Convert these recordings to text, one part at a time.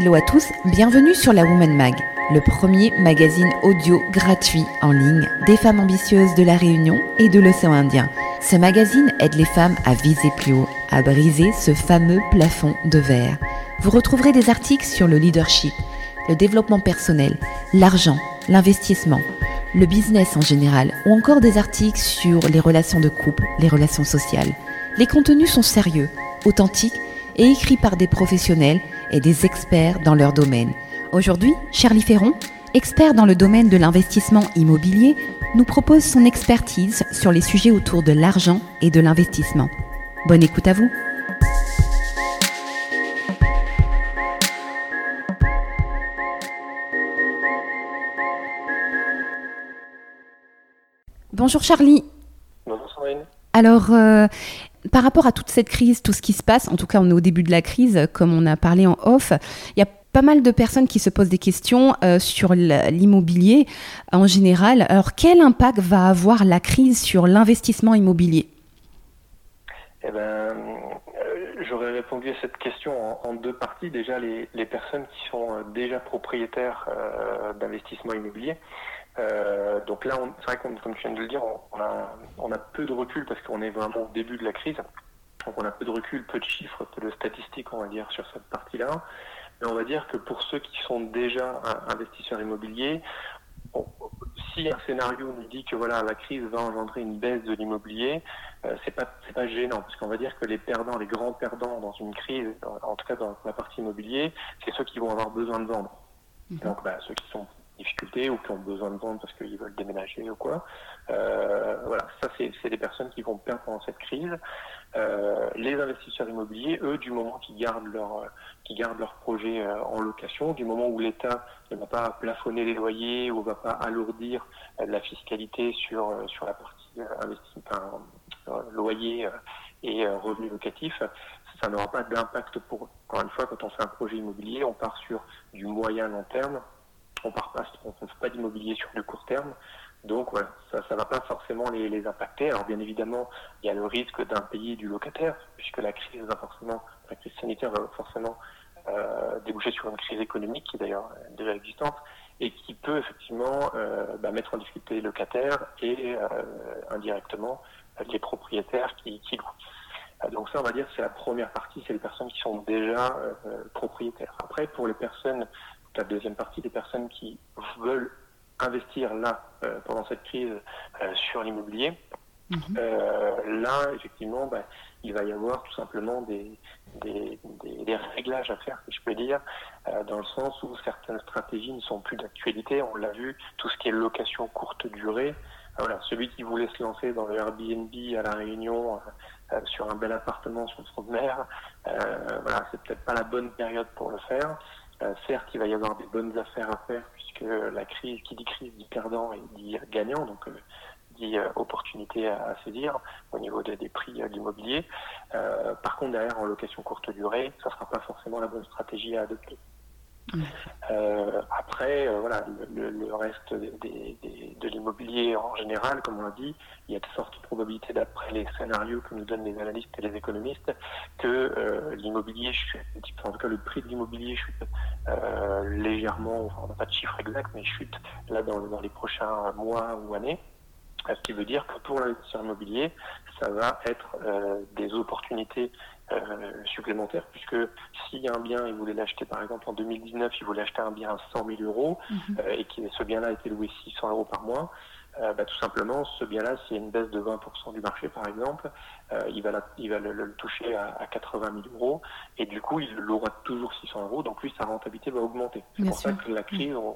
Hello à tous, bienvenue sur la Woman Mag, le premier magazine audio gratuit en ligne des femmes ambitieuses de la Réunion et de l'océan Indien. Ce magazine aide les femmes à viser plus haut, à briser ce fameux plafond de verre. Vous retrouverez des articles sur le leadership, le développement personnel, l'argent, l'investissement, le business en général, ou encore des articles sur les relations de couple, les relations sociales. Les contenus sont sérieux, authentiques et écrits par des professionnels et des experts dans leur domaine. Aujourd'hui, Charlie Ferron, expert dans le domaine de l'investissement immobilier, nous propose son expertise sur les sujets autour de l'argent et de l'investissement. Bonne écoute à vous. Bonjour Charlie. Bonjour Sandrine. Alors, euh, par rapport à toute cette crise, tout ce qui se passe, en tout cas on est au début de la crise, comme on a parlé en off, il y a pas mal de personnes qui se posent des questions euh, sur l'immobilier en général. Alors quel impact va avoir la crise sur l'investissement immobilier? Eh ben, euh, J'aurais répondu à cette question en, deux parties. Déjà, les, personnes qui sont déjà propriétaires d'investissement immobilier. Euh, donc là, c'est vrai qu'on, comme tu viens de le dire, on, a, on a peu de recul parce qu'on est vraiment au début de la crise. Donc on a peu de recul, peu de chiffres, peu de statistiques, on va dire, sur cette partie-là. Mais on va dire que pour ceux qui sont déjà investisseurs immobiliers, si un scénario nous dit que voilà la crise va engendrer une baisse de l'immobilier, euh, c'est pas c'est pas gênant parce qu'on va dire que les perdants, les grands perdants dans une crise, en tout cas dans la partie immobilier, c'est ceux qui vont avoir besoin de vendre. Mmh. Donc bah, ceux qui sont difficultés ou qui ont besoin de vendre parce qu'ils veulent déménager ou quoi. Euh, voilà, ça c'est des personnes qui vont perdre pendant cette crise. Euh, les investisseurs immobiliers, eux, du moment qu'ils gardent leur qui gardent leur projet euh, en location, du moment où l'État ne va pas plafonner les loyers ou va pas alourdir la fiscalité sur sur la partie loyer et revenus locatifs, ça n'aura pas d'impact pour. Encore une fois, quand on fait un projet immobilier, on part sur du moyen long terme on part pas, on ne fait pas d'immobilier sur le court terme. Donc voilà, ça ne va pas forcément les, impacter. Alors bien évidemment, il y a le risque d'un pays du locataire, puisque la crise va forcément, la crise sanitaire va forcément euh, déboucher sur une crise économique qui est d'ailleurs déjà existante et qui peut effectivement euh, bah, mettre en difficulté les locataires et euh, indirectement les propriétaires qui, qui louent. Donc ça, on va dire, c'est la première partie, c'est les personnes qui sont déjà propriétaires. Après, pour les personnes la deuxième partie des personnes qui veulent investir là, euh, pendant cette crise, euh, sur l'immobilier. Mhm. Euh, là, effectivement, bah, il va y avoir tout simplement des, des, réglages à faire, si je peux dire, dans le sens où certaines stratégies ne sont plus d'actualité. On l'a vu, tout ce qui est location courte durée. Voilà, celui qui voulait se lancer dans le Airbnb à la Réunion sur un bel appartement sur le front de mer, voilà, c'est peut-être pas la bonne période pour le faire. Euh, certes, il va y avoir des bonnes affaires à faire puisque la crise, qui dit crise dit perdant et dit gagnant, donc euh, dit euh, opportunité à, saisir au niveau des, prix de l'immobilier. par contre, derrière, en location courte durée, ça ne sera pas forcément la bonne stratégie à adopter. Euh, après, euh, voilà, le, reste de l'immobilier en général, comme on l'a dit, il y a de fortes d'après les scénarios que nous donnent les analystes et les économistes, que euh, l'immobilier chute, en tout cas le prix de l'immobilier chute légèrement, enfin, on n'a pas de chiffre exact, mais chute là dans, dans les prochains mois ou années. Ce qui veut dire que pour l'investisseur immobilier, ça va être des opportunités euh, supplémentaire, puisque s'il y a un bien, il voulait l'acheter par exemple en 2019, il voulait acheter un bien à 100 000 euros, mhm. euh, et que ce bien-là était loué 600 euros par mois, euh, bah, tout simplement, ce bien-là, s'il y a une baisse de 20% du marché, par exemple, il va, il va le, toucher à, 80 000 euros, et du coup, il l'aura toujours 600 euros, donc lui, sa rentabilité va augmenter. C'est pour ça que la crise, on,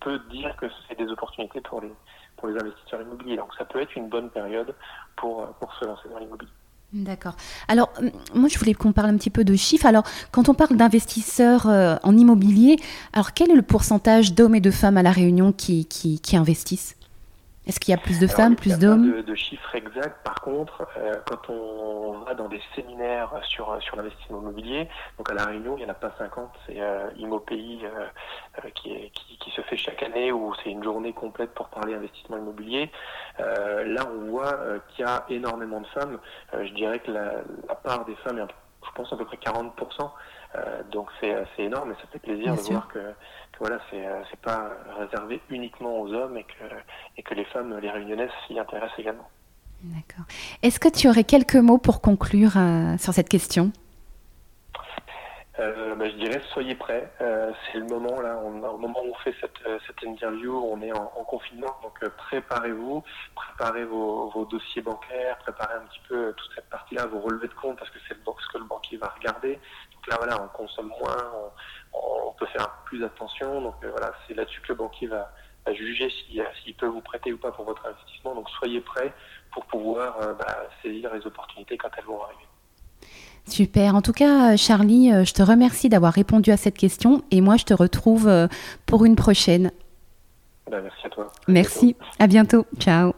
peut dire que c'est des opportunités pour les, pour les investisseurs immobiliers. Donc ça peut être une bonne période pour, pour se lancer dans l'immobilier. D'accord. Alors, moi, je voulais qu'on parle un petit peu de chiffres. Alors, quand on parle d'investisseurs euh, en immobilier, alors quel est le pourcentage d'hommes et de femmes à La Réunion qui, qui investissent? Est-ce qu'il y a plus de femmes, plus d'hommes de, de chiffres exacts. Par contre, euh, quand on va dans des séminaires sur, sur l'investissement immobilier, donc à La Réunion, il n'y en a pas 50, c'est euh, ImoPays euh, euh, qui, qui, qui, se fait chaque année où c'est une journée complète pour parler investissement immobilier. là, on voit qu'il y a énormément de femmes. je dirais que la, la part des femmes est un peu pense à peu près 40%. donc c'est assez énorme et ça fait plaisir de voir que, voilà, c'est pas réservé uniquement aux hommes et que, et que les femmes, les réunionnaises s'y intéressent également. D'accord. Est-ce que tu aurais quelques mots pour conclure sur cette question? Euh, bah, je dirais soyez prêts. Euh, c'est le moment là, on, au moment où on fait cette, euh, cette interview, on est en, confinement, donc préparez-vous, préparez vos, vos, dossiers bancaires, préparez un petit peu toute cette partie-là, vos relevés de compte parce que c'est ce que le banquier va regarder. Donc là voilà, on consomme moins, on, peut faire plus attention. Donc voilà, c'est là-dessus que le banquier va, va juger s'il peut vous prêter ou pas pour votre investissement. Donc soyez prêts pour pouvoir bah, saisir les opportunités quand elles vont arriver. Super. En tout cas, Charlie, euh, je te remercie d'avoir répondu à cette question et moi, je te retrouve euh, pour une prochaine. Ben, merci à toi. merci. À bientôt. Ciao.